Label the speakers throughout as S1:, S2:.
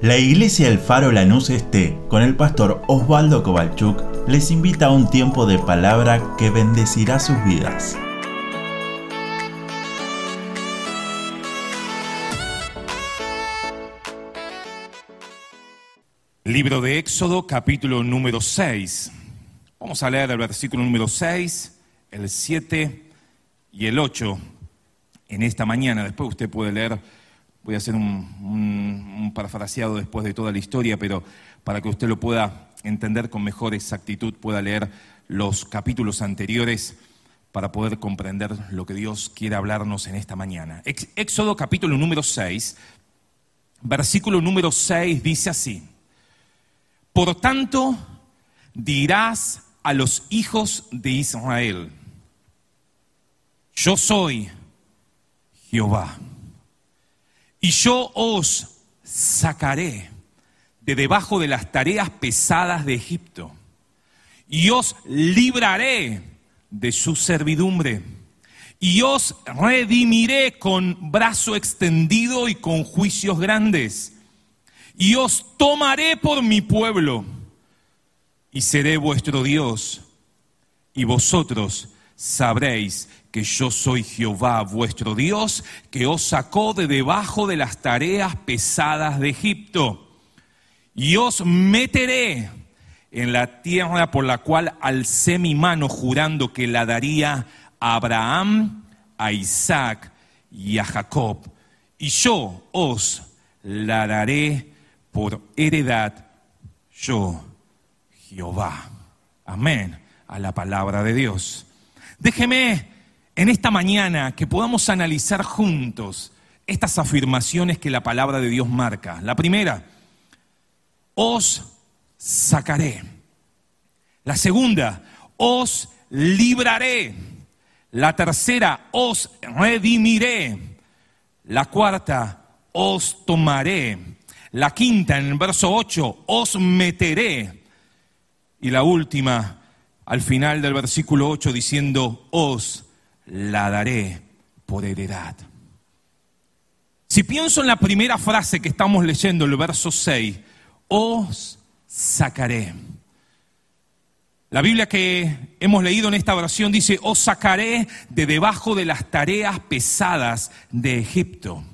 S1: La iglesia El Faro Lanús Este, con el pastor Osvaldo Kovalchuk, les invita a un tiempo de palabra que bendecirá sus vidas.
S2: Libro de Éxodo, capítulo número 6. Vamos a leer el versículo número 6, el 7 y el 8 en esta mañana. Después usted puede leer Voy a hacer un, parafraseado después de toda la historia, pero para que usted lo pueda entender con mejor exactitud, pueda leer los capítulos anteriores para poder comprender lo que Dios quiere hablarnos en esta mañana. Éxodo capítulo número 6, versículo número 6 dice así, por tanto dirás a los hijos de Israel, yo soy Jehová y yo os sacaré de debajo de las tareas pesadas de Egipto, y os libraré de su servidumbre, y os redimiré con brazo extendido y con juicios grandes, y os tomaré por mi pueblo, y seré vuestro Dios, y vosotros sabréis que yo soy Jehová vuestro Dios, que os sacó de debajo de las tareas pesadas de Egipto. Y os meteré en la tierra por la cual alcé mi mano jurando que la daría a Abraham, a Isaac y a Jacob. Y yo os la daré por heredad, yo, Jehová. Amén a la palabra de Dios. Déjeme en esta mañana que podamos analizar juntos estas afirmaciones que la palabra de Dios marca. La primera, os sacaré. La segunda, os libraré. La tercera, os redimiré. La cuarta, os tomaré. La quinta, en el verso 8, os meteré. Y la última, al final del versículo 8, diciendo, os la daré por heredad. Si pienso en la primera frase que estamos leyendo, el verso 6, os sacaré. La Biblia que hemos leído en esta versión dice, os sacaré de debajo de las tareas pesadas de Egipto.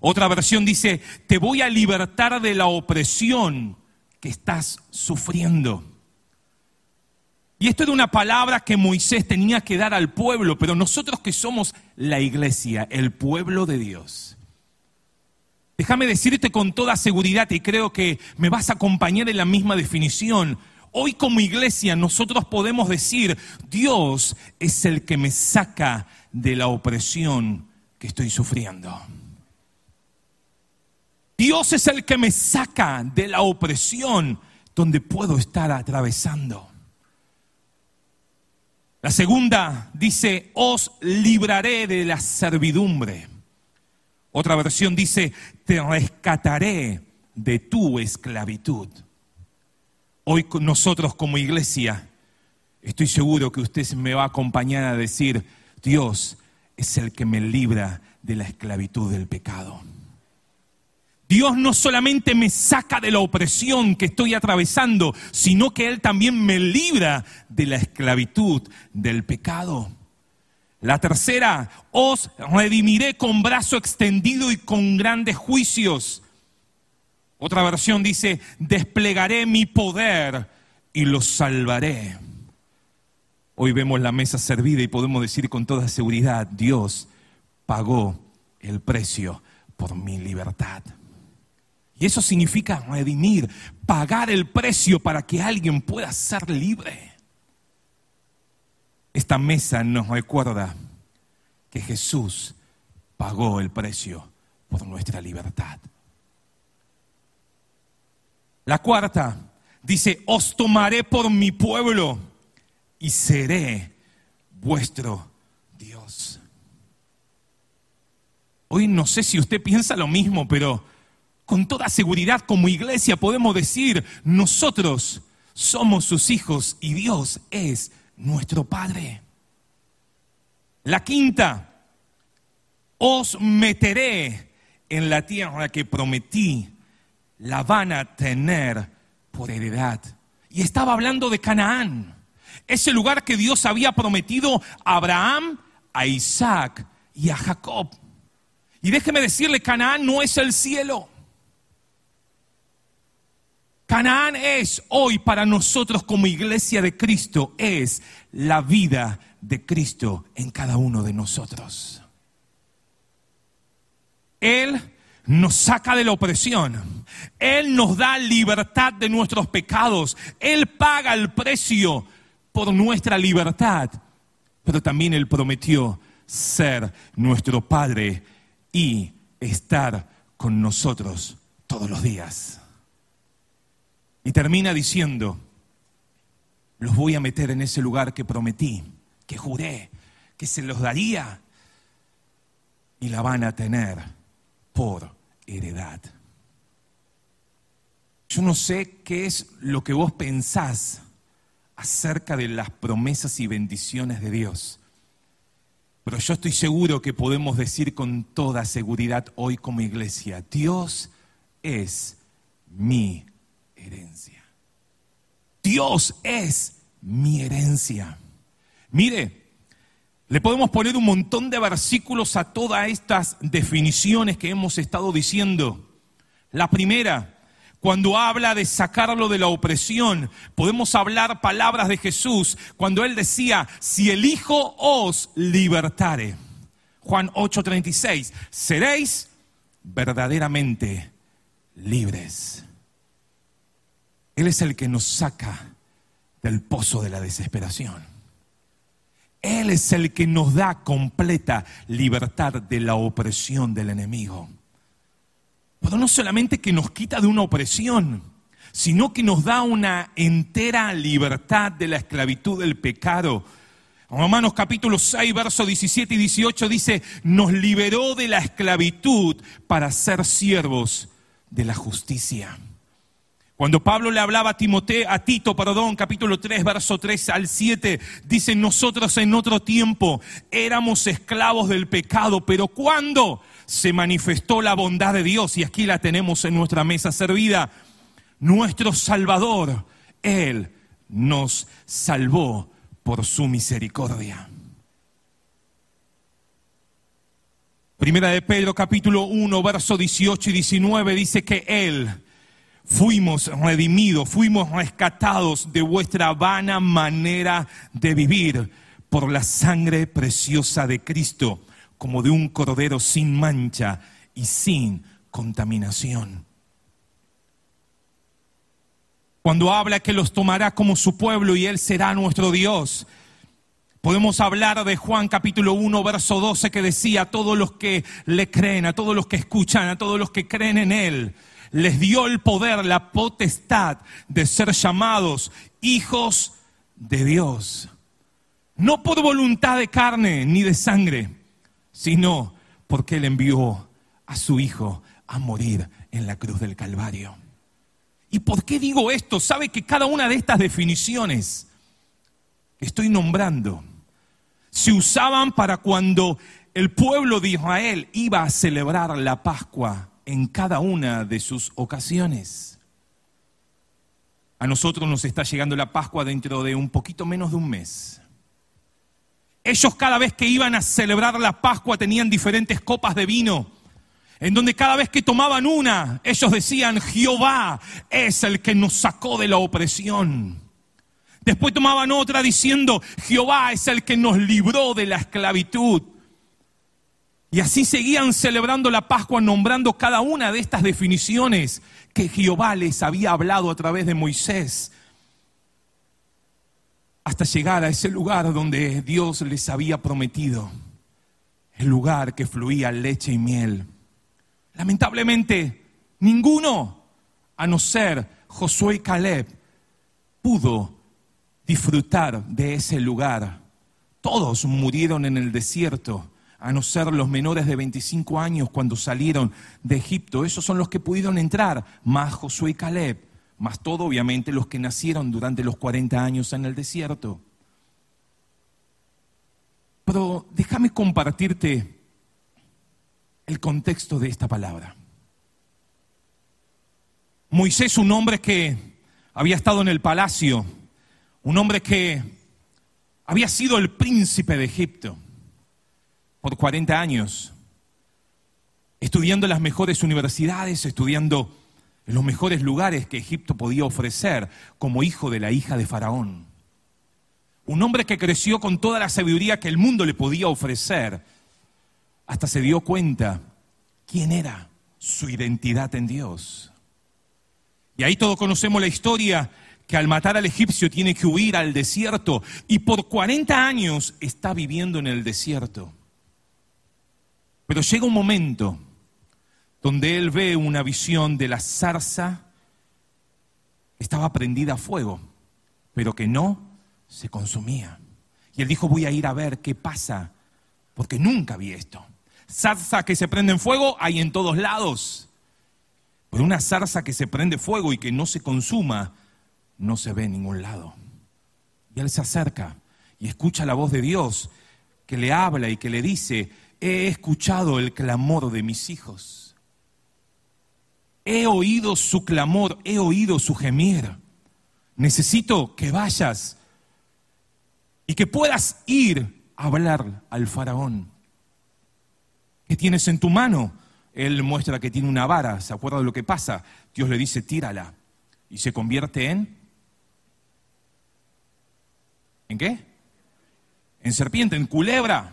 S2: Otra versión dice, te voy a libertar de la opresión que estás sufriendo. Y esto era una palabra que Moisés tenía que dar al pueblo, pero nosotros que somos la iglesia, el pueblo de Dios. Déjame decirte con toda seguridad, y creo que me vas a acompañar en la misma definición. Hoy como iglesia nosotros podemos decir, Dios es el que me saca de la opresión que estoy sufriendo. Dios es el que me saca de la opresión donde puedo estar atravesando. La segunda dice, os libraré de la servidumbre. Otra versión dice, te rescataré de tu esclavitud. Hoy nosotros como iglesia, estoy seguro que usted me va a acompañar a decir, Dios es el que me libra de la esclavitud del pecado. Dios no solamente me saca de la opresión que estoy atravesando, sino que Él también me libra de la esclavitud del pecado. La tercera, os redimiré con brazo extendido y con grandes juicios. Otra versión dice, desplegaré mi poder y los salvaré. Hoy vemos la mesa servida y podemos decir con toda seguridad, Dios pagó el precio por mi libertad. Y eso significa redimir, pagar el precio para que alguien pueda ser libre. Esta mesa nos recuerda que Jesús pagó el precio por nuestra libertad. La cuarta dice, os tomaré por mi pueblo y seré vuestro Dios. Hoy no sé si usted piensa lo mismo, pero con toda seguridad como iglesia podemos decir, nosotros somos sus hijos y Dios es nuestro Padre. La quinta, os meteré en la tierra que prometí la van a tener por heredad. Y estaba hablando de Canaán, ese lugar que Dios había prometido a Abraham, a Isaac y a Jacob. Y déjeme decirle, Canaán no es el cielo. Canaán es hoy para nosotros como iglesia de Cristo, es la vida de Cristo en cada uno de nosotros. Él nos saca de la opresión. Él nos da libertad de nuestros pecados. Él paga el precio por nuestra libertad. Pero también Él prometió ser nuestro Padre y estar con nosotros todos los días. Y termina diciendo, los voy a meter en ese lugar que prometí, que juré, que se los daría y la van a tener por heredad. Yo no sé qué es lo que vos pensás acerca de las promesas y bendiciones de Dios, pero yo estoy seguro que podemos decir con toda seguridad hoy como iglesia, Dios es mi herencia. Dios es mi herencia. Mire, le podemos poner un montón de versículos a todas estas definiciones que hemos estado diciendo. La primera, cuando habla de sacarlo de la opresión, podemos hablar palabras de Jesús cuando él decía, si el Hijo os libertare. Juan 8:36, seréis verdaderamente libres. Él es el que nos saca del pozo de la desesperación. Él es el que nos da completa libertad de la opresión del enemigo. Pero no solamente que nos quita de una opresión, sino que nos da una entera libertad de la esclavitud del pecado. Romanos capítulo 6, versos 17 y 18 dice, nos liberó de la esclavitud para ser siervos de la justicia. Cuando Pablo le hablaba a Timoteo, a Tito, perdón, capítulo 3, verso 3 al 7, dice, nosotros en otro tiempo éramos esclavos del pecado, pero cuando se manifestó la bondad de Dios, y aquí la tenemos en nuestra mesa servida, nuestro Salvador, Él nos salvó por su misericordia. Primera de Pedro capítulo 1, verso 18 y 19 dice que Él fuimos redimidos, fuimos rescatados de vuestra vana manera de vivir por la sangre preciosa de Cristo, como de un cordero sin mancha y sin contaminación. Cuando habla que los tomará como su pueblo y Él será nuestro Dios. Podemos hablar de Juan capítulo 1, verso 12 que decía, a todos los que le creen, a todos los que escuchan, a todos los que creen en Él, les dio el poder, la potestad de ser llamados hijos de Dios. No por voluntad de carne ni de sangre, sino porque Él envió a su Hijo a morir en la cruz del Calvario. ¿Y por qué digo esto? Sabe que cada una de estas definiciones que estoy nombrando se usaban para cuando el pueblo de Israel iba a celebrar la Pascua en cada una de sus ocasiones. A nosotros nos está llegando la Pascua dentro de un poquito menos de un mes. Ellos cada vez que iban a celebrar la Pascua tenían diferentes copas de vino, en donde cada vez que tomaban una, ellos decían, Jehová es el que nos sacó de la opresión. Después tomaban otra diciendo, Jehová es el que nos libró de la esclavitud. Y así seguían celebrando la Pascua nombrando cada una de estas definiciones que Jehová les había hablado a través de Moisés, hasta llegar a ese lugar donde Dios les había prometido, el lugar que fluía leche y miel. Lamentablemente, ninguno, a no ser Josué y Caleb, pudo disfrutar de ese lugar. Todos murieron en el desierto a no ser los menores de 25 años cuando salieron de Egipto. Esos son los que pudieron entrar, más Josué y Caleb, más todo obviamente los que nacieron durante los 40 años en el desierto. Pero déjame compartirte el contexto de esta palabra. Moisés, un hombre que había estado en el palacio, un hombre que había sido el príncipe de Egipto por 40 años, estudiando las mejores universidades, estudiando los mejores lugares que Egipto podía ofrecer como hijo de la hija de Faraón. Un hombre que creció con toda la sabiduría que el mundo le podía ofrecer, hasta se dio cuenta quién era su identidad en Dios. Y ahí todos conocemos la historia que al matar al egipcio tiene que huir al desierto y por 40 años está viviendo en el desierto. Pero llega un momento donde él ve una visión de la zarza que estaba prendida a fuego, pero que no se consumía. Y él dijo, voy a ir a ver qué pasa, porque nunca vi esto. Zarza que se prende en fuego hay en todos lados, pero una zarza que se prende fuego y que no se consuma, no se ve en ningún lado. Y él se acerca y escucha la voz de Dios que le habla y que le dice, he escuchado el clamor de mis hijos. He oído su clamor, he oído su gemir. Necesito que vayas y que puedas ir a hablar al faraón. ¿Qué tienes en tu mano? Él muestra que tiene una vara, ¿se acuerda de lo que pasa? Dios le dice, tírala. Y se convierte en... ¿En qué? En serpiente, en culebra.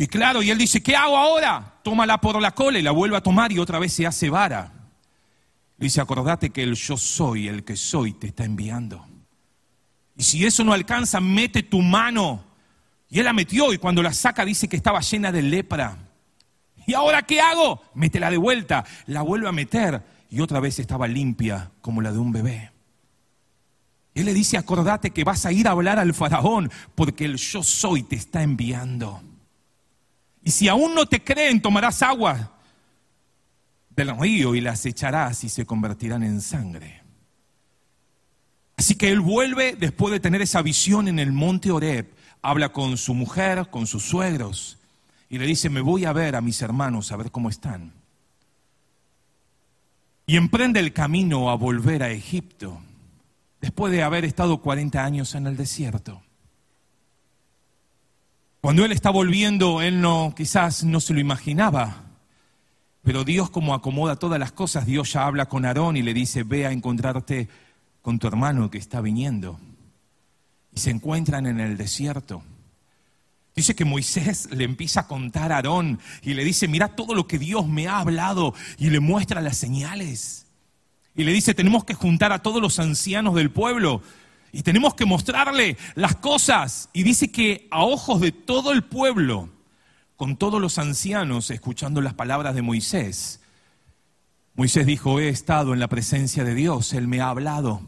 S2: Y claro, y él dice, ¿qué hago ahora? Tómala por la cola y la vuelve a tomar y otra vez se hace vara. Dice, acordate que el yo soy, el que soy, te está enviando. Y si eso no alcanza, mete tu mano. Y él la metió y cuando la saca dice que estaba llena de lepra. ¿Y ahora qué hago? Métela de vuelta, la vuelve a meter y otra vez estaba limpia como la de un bebé. Él le dice, acordate que vas a ir a hablar al faraón porque el yo soy te está enviando. Y si aún no te creen, tomarás agua del río y las echarás y se convertirán en sangre. Así que él vuelve después de tener esa visión en el monte Oreb, habla con su mujer, con sus suegros, y le dice, me voy a ver a mis hermanos, a ver cómo están. Y emprende el camino a volver a Egipto, después de haber estado 40 años en el desierto. Cuando él está volviendo, él no, quizás no se lo imaginaba. Pero Dios como acomoda todas las cosas, Dios ya habla con Aarón y le dice, ve a encontrarte con tu hermano que está viniendo. Y se encuentran en el desierto. Dice que Moisés le empieza a contar a Aarón y le dice, mira todo lo que Dios me ha hablado y le muestra las señales. Y le dice, tenemos que juntar a todos los ancianos del pueblo y tenemos que mostrarle las cosas. Y dice que a ojos de todo el pueblo, con todos los ancianos escuchando las palabras de Moisés, Moisés dijo, he estado en la presencia de Dios, Él me ha hablado.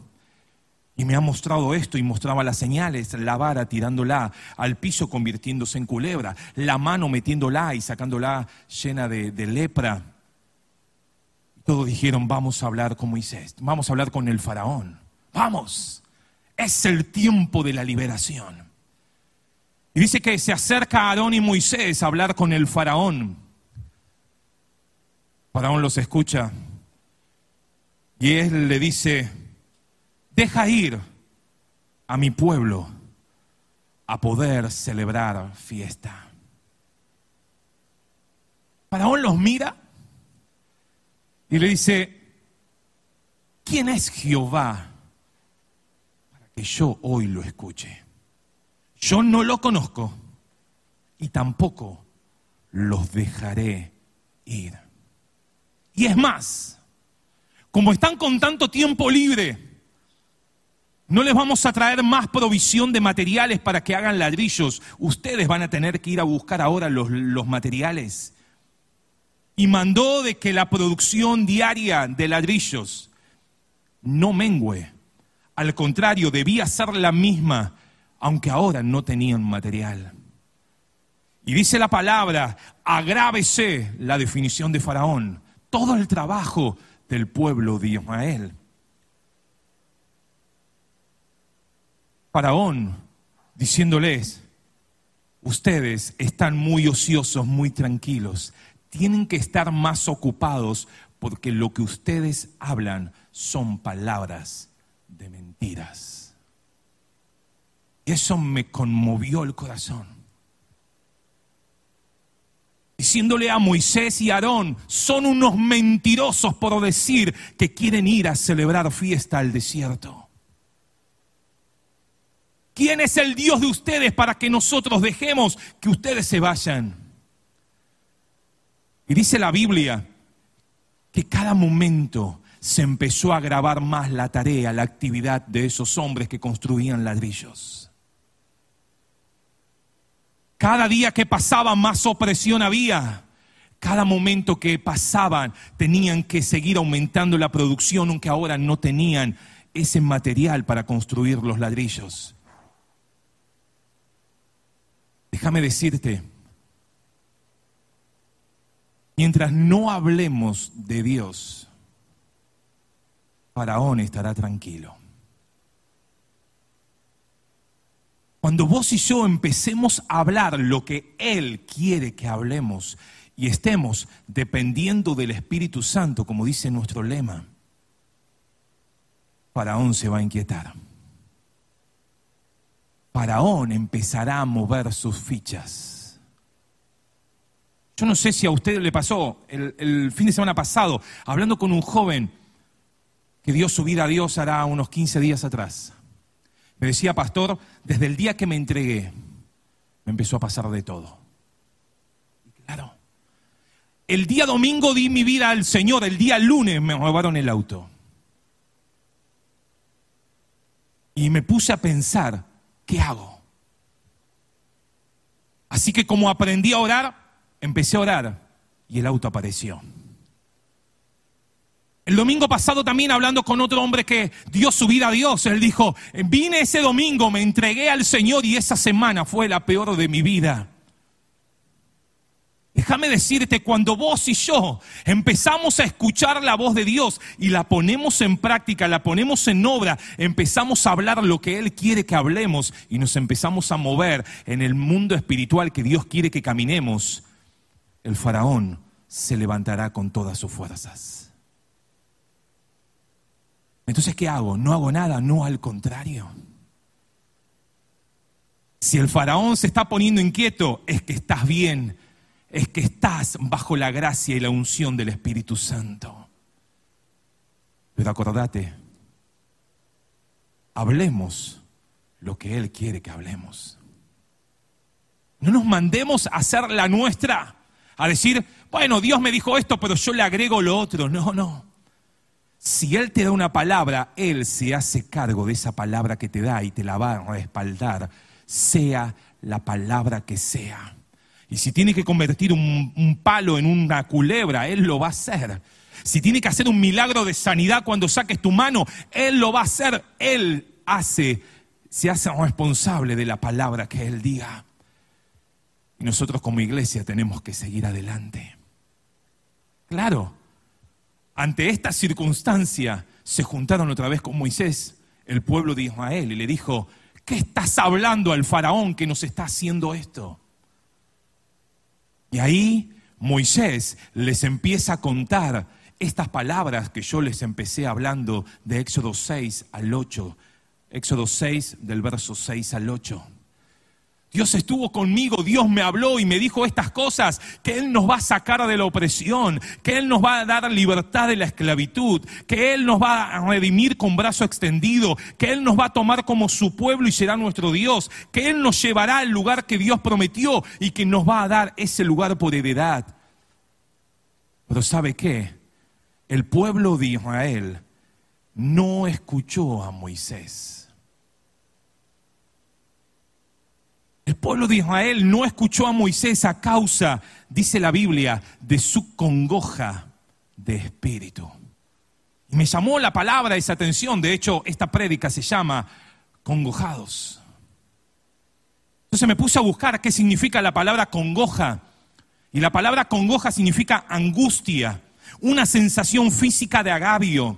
S2: Y me ha mostrado esto y mostraba las señales, la vara tirándola al piso convirtiéndose en culebra, la mano metiéndola y sacándola llena de, de lepra. Todos dijeron, vamos a hablar con Moisés, vamos a hablar con el faraón, vamos. Es el tiempo de la liberación. Y dice que se acerca a Aarón y Moisés a hablar con el faraón. Faraón los escucha y él le dice, deja ir a mi pueblo a poder celebrar fiesta. Faraón los mira y le dice, ¿quién es Jehová que yo hoy lo escuche. Yo no lo conozco y tampoco los dejaré ir. Y es más, como están con tanto tiempo libre, no les vamos a traer más provisión de materiales para que hagan ladrillos. Ustedes van a tener que ir a buscar ahora los, materiales. Y mandó de que la producción diaria de ladrillos no mengüe al contrario, debía ser la misma, aunque ahora no tenían material. Y dice la palabra, agrávese la definición de Faraón, todo el trabajo del pueblo de Ismael. Faraón diciéndoles, ustedes están muy ociosos, muy tranquilos, tienen que estar más ocupados porque lo que ustedes hablan son palabras Y eso me conmovió el corazón. Diciéndole a Moisés y Aarón, son unos mentirosos por decir que quieren ir a celebrar fiesta al desierto. ¿Quién es el Dios de ustedes para que nosotros dejemos que ustedes se vayan? Y dice la Biblia que cada momento se empezó a agravar más la tarea, la actividad de esos hombres que construían ladrillos. Cada día que pasaba más opresión había. Cada momento que pasaban tenían que seguir aumentando la producción, aunque ahora no tenían ese material para construir los ladrillos. Déjame decirte, mientras no hablemos de Dios, Faraón estará tranquilo. Cuando vos y yo empecemos a hablar lo que Él quiere que hablemos y estemos dependiendo del Espíritu Santo, como dice nuestro lema, Faraón se va a inquietar. Faraón empezará a mover sus fichas. Yo no sé si a usted le pasó el, el fin de semana pasado, hablando con un joven que dio su vida a Dios hará unos 15 días atrás. Me decía, pastor, desde el día que me entregué, me empezó a pasar de todo. Claro, el día domingo di mi vida al Señor, el día lunes me robaron el auto. Y me puse a pensar, ¿qué hago? Así que como aprendí a orar, empecé a orar y el auto apareció. El domingo pasado también hablando con otro hombre que dio su vida a Dios, él dijo, vine ese domingo, me entregué al Señor y esa semana fue la peor de mi vida. Déjame decirte, cuando vos y yo empezamos a escuchar la voz de Dios y la ponemos en práctica, la ponemos en obra, empezamos a hablar lo que Él quiere que hablemos y nos empezamos a mover en el mundo espiritual que Dios quiere que caminemos, el faraón se levantará con todas sus fuerzas. Entonces, ¿qué hago? No hago nada, no al contrario. Si el faraón se está poniendo inquieto, es que estás bien, es que estás bajo la gracia y la unción del Espíritu Santo. Pero acordate, hablemos lo que Él quiere que hablemos. No nos mandemos a hacer la nuestra, a decir, bueno, Dios me dijo esto, pero yo le agrego lo otro. No, no. Si Él te da una palabra, Él se hace cargo de esa palabra que te da y te la va a respaldar, sea la palabra que sea. Y si tiene que convertir un, palo en una culebra, Él lo va a hacer. Si tiene que hacer un milagro de sanidad cuando saques tu mano, Él lo va a hacer. Él hace, se hace responsable de la palabra que Él diga. Y nosotros como iglesia tenemos que seguir adelante. Claro, ante esta circunstancia se juntaron otra vez con Moisés, el pueblo de Israel, y le dijo, ¿qué estás hablando al faraón que nos está haciendo esto? Y ahí Moisés les empieza a contar estas palabras que yo les empecé hablando de Éxodo 6 al 8. Éxodo 6 del verso 6 al 8. Dios estuvo conmigo, Dios me habló y me dijo estas cosas, que Él nos va a sacar de la opresión, que Él nos va a dar libertad de la esclavitud, que Él nos va a redimir con brazo extendido, que Él nos va a tomar como su pueblo y será nuestro Dios, que Él nos llevará al lugar que Dios prometió y que nos va a dar ese lugar por heredad. Pero ¿sabe qué? El pueblo de Israel no escuchó a Moisés. El pueblo de Israel no escuchó a Moisés a causa, dice la Biblia, de su congoja de espíritu. Y me llamó la palabra esa atención. De hecho, esta prédica se llama congojados. Entonces me puse a buscar qué significa la palabra congoja. Y la palabra congoja significa angustia, una sensación física de agavio,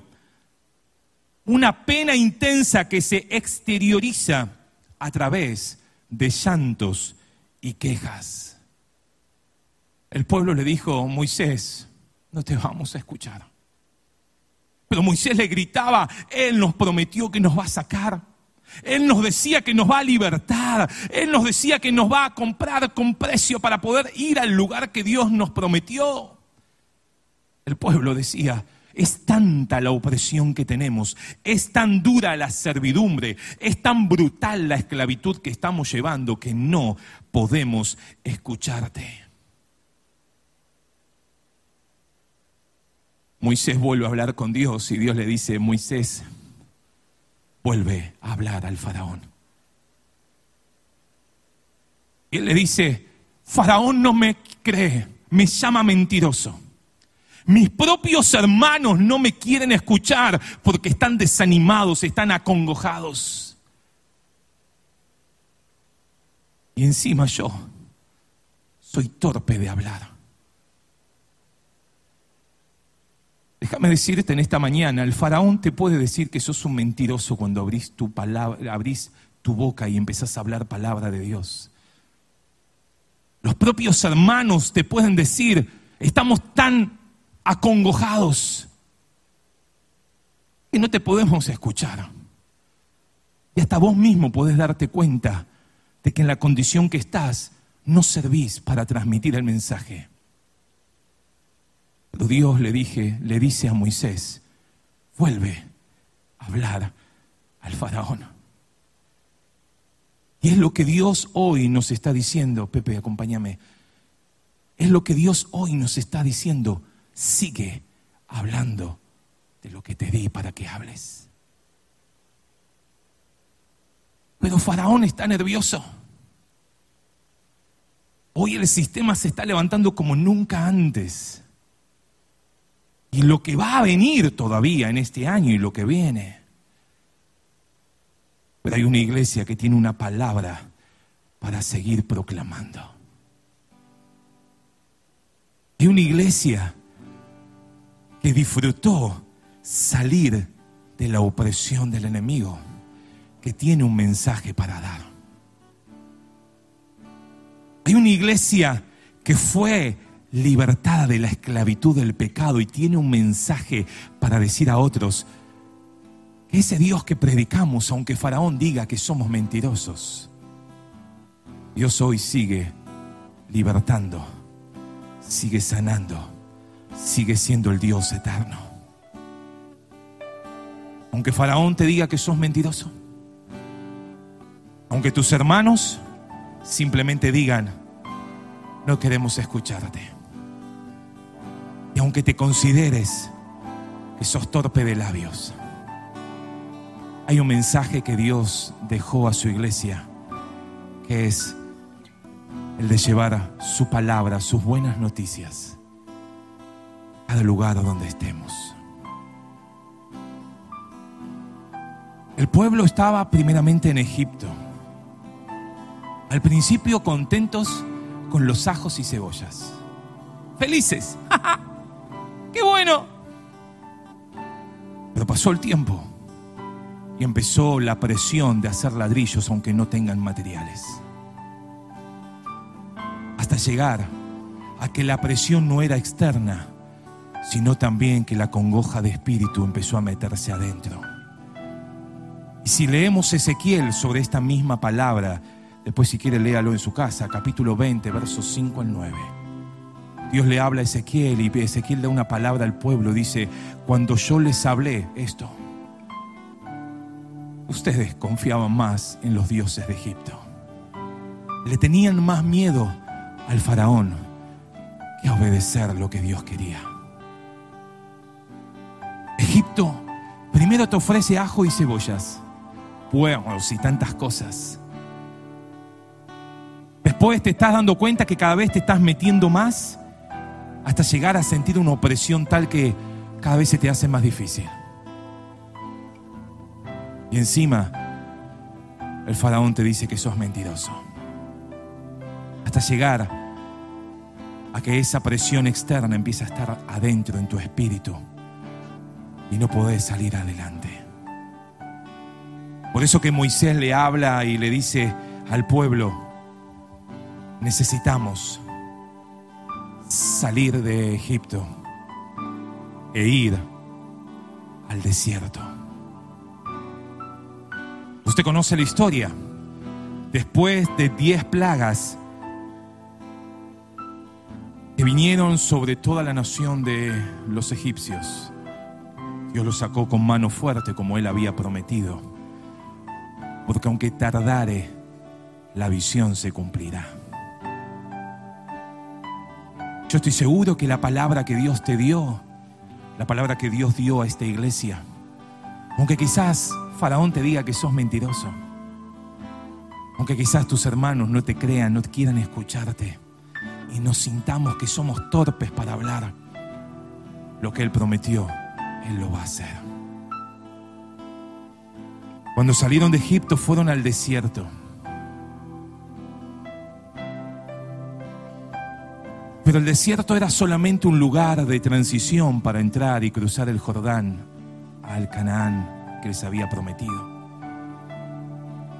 S2: una pena intensa que se exterioriza a través de llantos y quejas. El pueblo le dijo, Moisés, no te vamos a escuchar. Pero Moisés le gritaba, Él nos prometió que nos va a sacar. Él nos decía que nos va a libertar. Él nos decía que nos va a comprar con precio para poder ir al lugar que Dios nos prometió. El pueblo decía, es tanta la opresión que tenemos, es tan dura la servidumbre, es tan brutal la esclavitud que estamos llevando que no podemos escucharte. Moisés vuelve a hablar con Dios y Dios le dice, Moisés, vuelve a hablar al faraón. Y él le dice, faraón no me cree, me llama mentiroso. Mis propios hermanos no me quieren escuchar porque están desanimados, están acongojados. Y encima yo soy torpe de hablar. Déjame decirte en esta mañana, el faraón te puede decir que sos un mentiroso cuando abrís tu, boca y empezás a hablar palabra de Dios. Los propios hermanos te pueden decir, estamos tan acongojados que no te podemos escuchar. Y hasta vos mismo podés darte cuenta de que en la condición que estás no servís para transmitir el mensaje. Pero Dios le dije, le dice a Moisés, vuelve a hablar al faraón. Y es lo que Dios hoy nos está diciendo, Pepe, acompáñame. Es lo que Dios hoy nos está diciendo. Sigue hablando de lo que te di para que hables. Pero Faraón está nervioso. Hoy el sistema se está levantando como nunca antes y lo que va a venir todavía en este año y lo que viene. Pero hay una iglesia que tiene una palabra para seguir proclamando. Hay una iglesia que disfrutó salir de la opresión del enemigo, que tiene un mensaje para dar. Hay una iglesia que fue libertada de la esclavitud del pecado y tiene un mensaje para decir a otros que ese Dios que predicamos, aunque Faraón diga que somos mentirosos, Dios hoy sigue libertando, sigue sanando, sigue siendo el Dios eterno. Aunque Faraón te diga que sos mentiroso, aunque tus hermanos simplemente digan, no queremos escucharte. Y aunque te consideres que sos torpe de labios, hay un mensaje que Dios dejó a su iglesia, que es el de llevar su palabra, sus buenas noticias, cada lugar donde estemos. El pueblo estaba primeramente en Egipto. Al principio contentos con los ajos y cebollas. Felices. ¡Qué bueno! Pero pasó el tiempo y empezó la presión de hacer ladrillos aunque no tengan materiales. Hasta llegar a que la presión no era externa, sino también que la congoja de espíritu empezó a meterse adentro. Y si leemos Ezequiel sobre esta misma palabra, después si quiere léalo en su casa, capítulo 20, versos 5 al 9. Dios le habla a Ezequiel y Ezequiel da una palabra al pueblo. Dice, cuando yo les hablé esto, ustedes confiaban más en los dioses de Egipto. Le tenían más miedo al faraón que a obedecer lo que Dios quería. Primero te ofrece ajo y cebollas, puerros y tantas cosas. Después te estás dando cuenta que cada vez te estás metiendo más hasta llegar a sentir una opresión tal que cada vez se te hace más difícil. Y encima, el faraón te dice que sos mentiroso. Hasta llegar a que esa presión externa empieza a estar adentro en tu espíritu y no podés salir adelante. Por eso que Moisés le habla y le dice al pueblo, necesitamos salir de Egipto e ir al desierto. Usted conoce la historia. Después de diez plagas que vinieron sobre toda la nación de los egipcios, Dios los sacó con mano fuerte como él había prometido. Porque aunque tardare, la visión se cumplirá. Yo estoy seguro que la palabra que Dios te dio, la palabra que Dios dio a esta iglesia, aunque quizás Faraón te diga que sos mentiroso, aunque quizás tus hermanos no te crean, no quieran escucharte y nos sintamos que somos torpes para hablar, lo que Él prometió, Él lo va a hacer. Cuando salieron de Egipto fueron al desierto. Pero el desierto era solamente un lugar de transición para entrar y cruzar el Jordán al Canaán que les había prometido.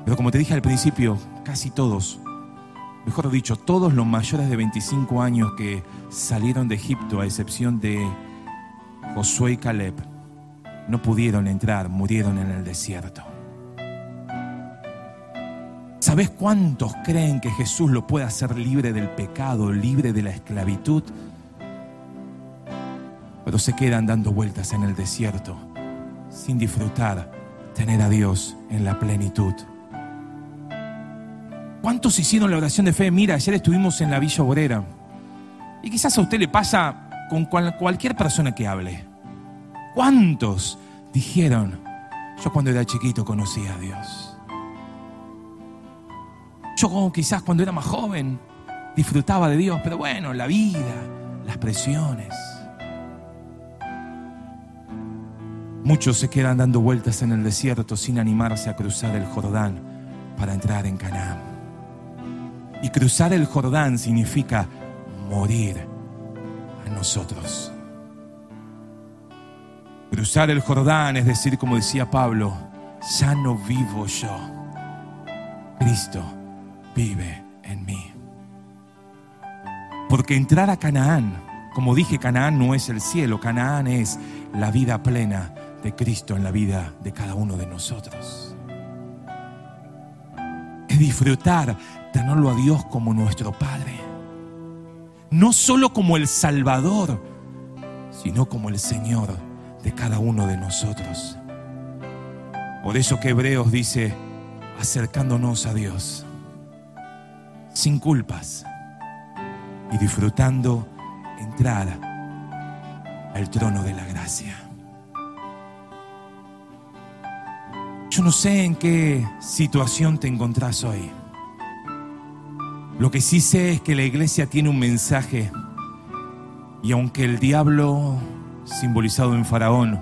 S2: Pero como te dije al principio, casi todos, mejor dicho, todos los mayores de 25 años que salieron de Egipto, a excepción de Josué y Caleb, no pudieron entrar, murieron en el desierto. ¿Sabes cuántos creen que Jesús lo puede hacer libre del pecado, libre de la esclavitud? Pero se quedan dando vueltas en el desierto sin disfrutar tener a Dios en la plenitud. ¿Cuántos hicieron la oración de fe? Mira, ayer estuvimos en la Villa Obrera. Y quizás a usted le pasa con cualquier persona que hable. ¿Cuántos dijeron, yo cuando era chiquito conocí a Dios? Yo quizás cuando era más joven disfrutaba de Dios, pero bueno, la vida, las presiones. Muchos se quedan dando vueltas en el desierto sin animarse a cruzar el Jordán para entrar en Canaán. Y cruzar el Jordán significa morir nosotros. Cruzar el Jordán es decir, como decía Pablo, ya no vivo yo. Cristo vive en mí. Porque entrar a Canaán, como dije, Canaán no es el cielo, Canaán es la vida plena de Cristo en la vida de cada uno de nosotros. Es disfrutar, tenerlo a Dios como nuestro Padre. No solo como el Salvador, sino como el Señor de cada uno de nosotros. Por eso que Hebreos dice, acercándonos a Dios sin culpas y disfrutando entrar al trono de la gracia. Yo no sé en qué situación te encontrás hoy. Lo que sí sé es que la iglesia tiene un mensaje y aunque el diablo, simbolizado en Faraón,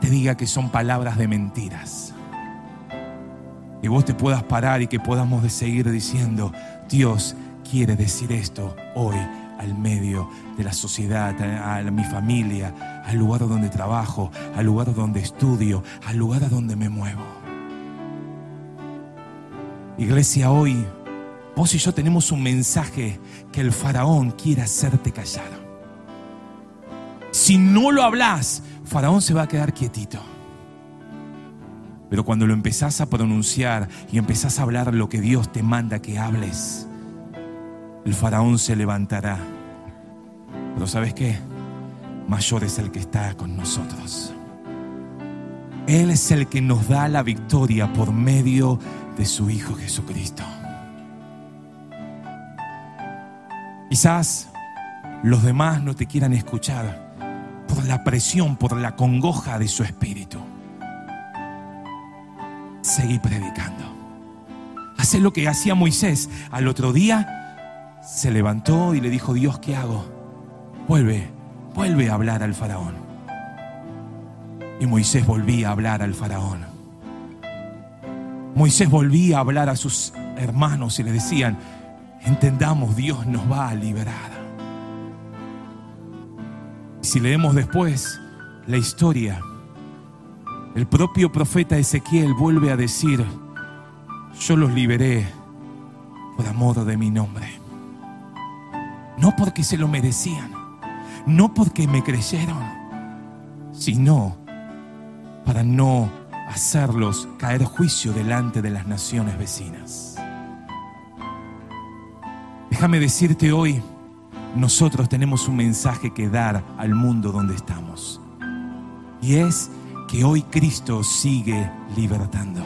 S2: te diga que son palabras de mentiras, y vos te puedas parar y que podamos seguir diciendo, Dios quiere decir esto hoy al medio de la sociedad, a, mi familia, al lugar donde trabajo, al lugar donde estudio, al lugar donde me muevo. Iglesia, hoy vos y yo tenemos un mensaje que el faraón quiere hacerte callar. Si no lo hablas, faraón se va a quedar quietito. Pero cuando lo empezás a pronunciar y empezás a hablar lo que Dios te manda que hables, el faraón se levantará. Pero ¿sabes qué? Mayor es el que está con nosotros. Él es el que nos da la victoria por medio de su Hijo Jesucristo. Quizás los demás no te quieran escuchar por la presión, por la congoja de su espíritu seguí predicando. Hace lo que hacía Moisés. Al otro día se levantó y le dijo, Dios, ¿qué hago? Vuelve, vuelve a hablar al faraón. Y Moisés volvía a hablar al faraón. Moisés volvía a hablar a sus hermanos y le decían, entendamos, Dios nos va a liberar. si leemos después la historia, el propio profeta Ezequiel vuelve a decir, yo los liberé por amor de mi nombre. No porque se lo merecían, no porque me creyeron, sino para no hacerlos caer juicio delante de las naciones vecinas. Déjame decirte hoy, nosotros tenemos un mensaje que dar al mundo donde estamos. Y es que hoy Cristo sigue libertando.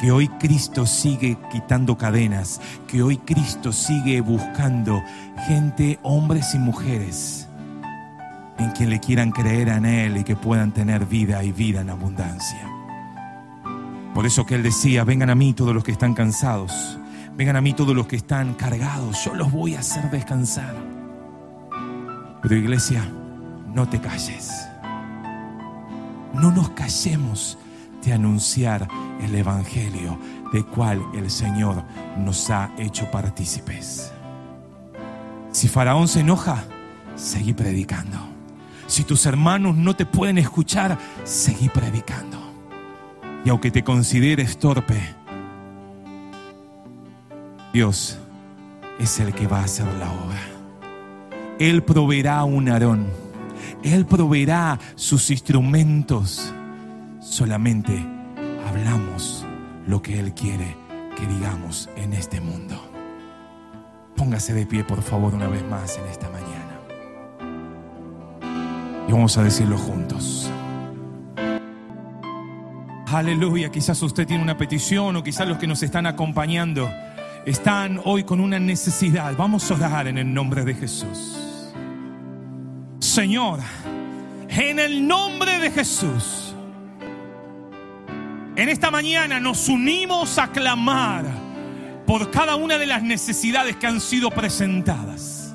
S2: Que hoy Cristo sigue quitando cadenas. Que hoy Cristo sigue buscando gente, hombres y mujeres, en quien le quieran creer en Él y que puedan tener vida y vida en abundancia. Por eso que Él decía, vengan a mí todos los que están cansados. Vengan a mí todos los que están cargados. Yo los voy a hacer descansar. Pero iglesia, no te calles. No nos callemos de anunciar el Evangelio de cual el Señor nos ha hecho partícipes. Si Faraón se enoja, seguí predicando. Si tus hermanos no te pueden escuchar, seguí predicando. Y aunque te consideres torpe, Dios es el que va a hacer la obra. Él proveerá un Aarón. Él proveerá sus instrumentos. Solamente hablamos lo que Él quiere que digamos en este mundo. Póngase de pie, por favor, una vez más en esta mañana. Y vamos a decirlo juntos. Aleluya, quizás usted tiene una petición o quizás los que nos están acompañando están hoy con una necesidad. Vamos a orar en el nombre de Jesús. Señor, en el nombre de Jesús, en esta mañana nos unimos a clamar por cada una de las necesidades que han sido presentadas.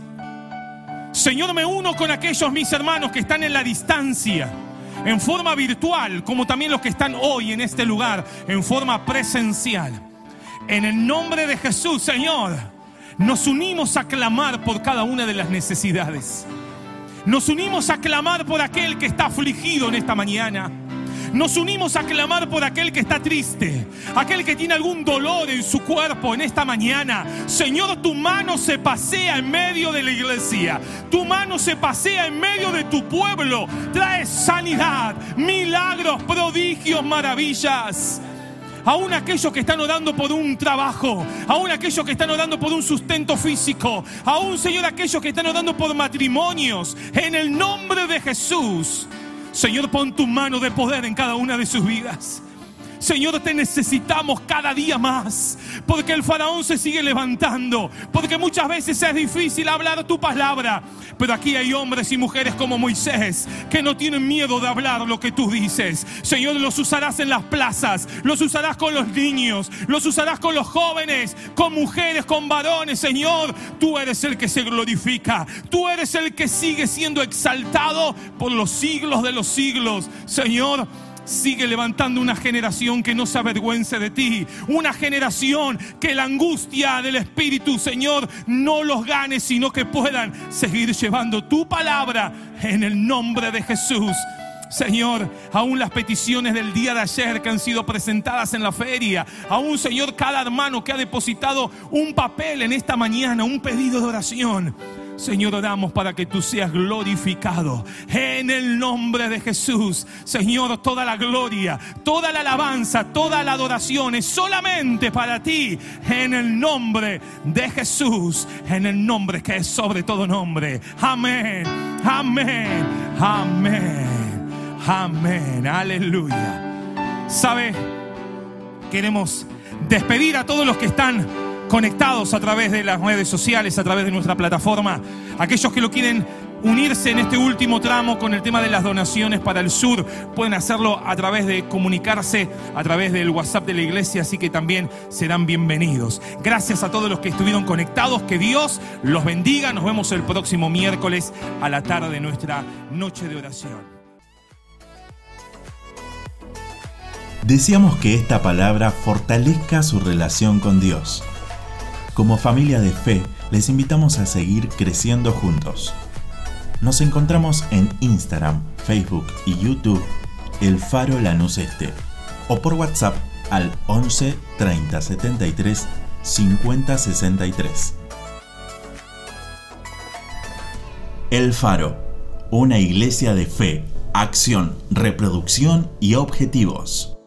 S2: Señor, me uno con aquellos mis hermanos que están en la distancia, en forma virtual, como también los que están hoy en este lugar, en forma presencial. En el nombre de Jesús, Señor, nos unimos a clamar por cada una de las necesidades. Nos unimos a clamar por aquel que está afligido en esta mañana. Nos unimos a clamar por aquel que está triste, aquel que tiene algún dolor en su cuerpo en esta mañana. Señor, tu mano se pasea en medio de la iglesia. Tu mano se pasea en medio de tu pueblo. Trae sanidad, milagros, prodigios, maravillas. Aún aquellos que están orando por un trabajo, aún aquellos que están orando por un sustento físico, aún Señor aquellos que están orando por matrimonios, en el nombre de Jesús. Señor, pon tu mano de poder en cada una de sus vidas. Señor, te necesitamos cada día más, porque el faraón se sigue levantando, porque muchas veces es difícil hablar tu palabra, pero aquí hay hombres y mujeres como Moisés que no tienen miedo de hablar lo que tú dices. Señor, los usarás en las plazas, los usarás con los niños, los usarás con los jóvenes, con mujeres, con varones. Señor, tú eres el que se glorifica, tú eres el que sigue siendo exaltado por los siglos de los siglos. Señor, Sigue levantando una generación que no se avergüence de ti. Una generación que la angustia del Espíritu, Señor, no los gane, sino que puedan seguir llevando tu palabra en el nombre de Jesús. Señor, aún las peticiones del día de ayer que han sido presentadas en la feria, aún Señor, cada hermano que ha depositado un papel en esta mañana, un pedido de oración. Señor, oramos para que tú seas glorificado en el nombre de Jesús. Señor, toda la gloria, toda la alabanza, toda la adoración es solamente para ti en el nombre de Jesús, en el nombre que es sobre todo nombre. Amén, amén, amén, amén, aleluya. ¿Sabe? Queremos despedir a todos los que están conectados a través de las redes sociales, a través de nuestra plataforma. Aquellos que lo quieren unirse en este último tramo con el tema de las donaciones para el sur, pueden hacerlo a través de comunicarse a través del WhatsApp de la iglesia, así que también serán bienvenidos. Gracias a todos los que estuvieron conectados, que Dios los bendiga. Nos vemos el próximo miércoles a la tarde de nuestra noche de oración.
S1: Deseamos que esta palabra fortalezca su relación con Dios. Como familia de fe, les invitamos a seguir creciendo juntos. Nos encontramos en Instagram, Facebook y YouTube, El Faro Lanús Este, o por WhatsApp al 11 30 73 50 63. El Faro, una iglesia de fe acción, reproducción y objetivos.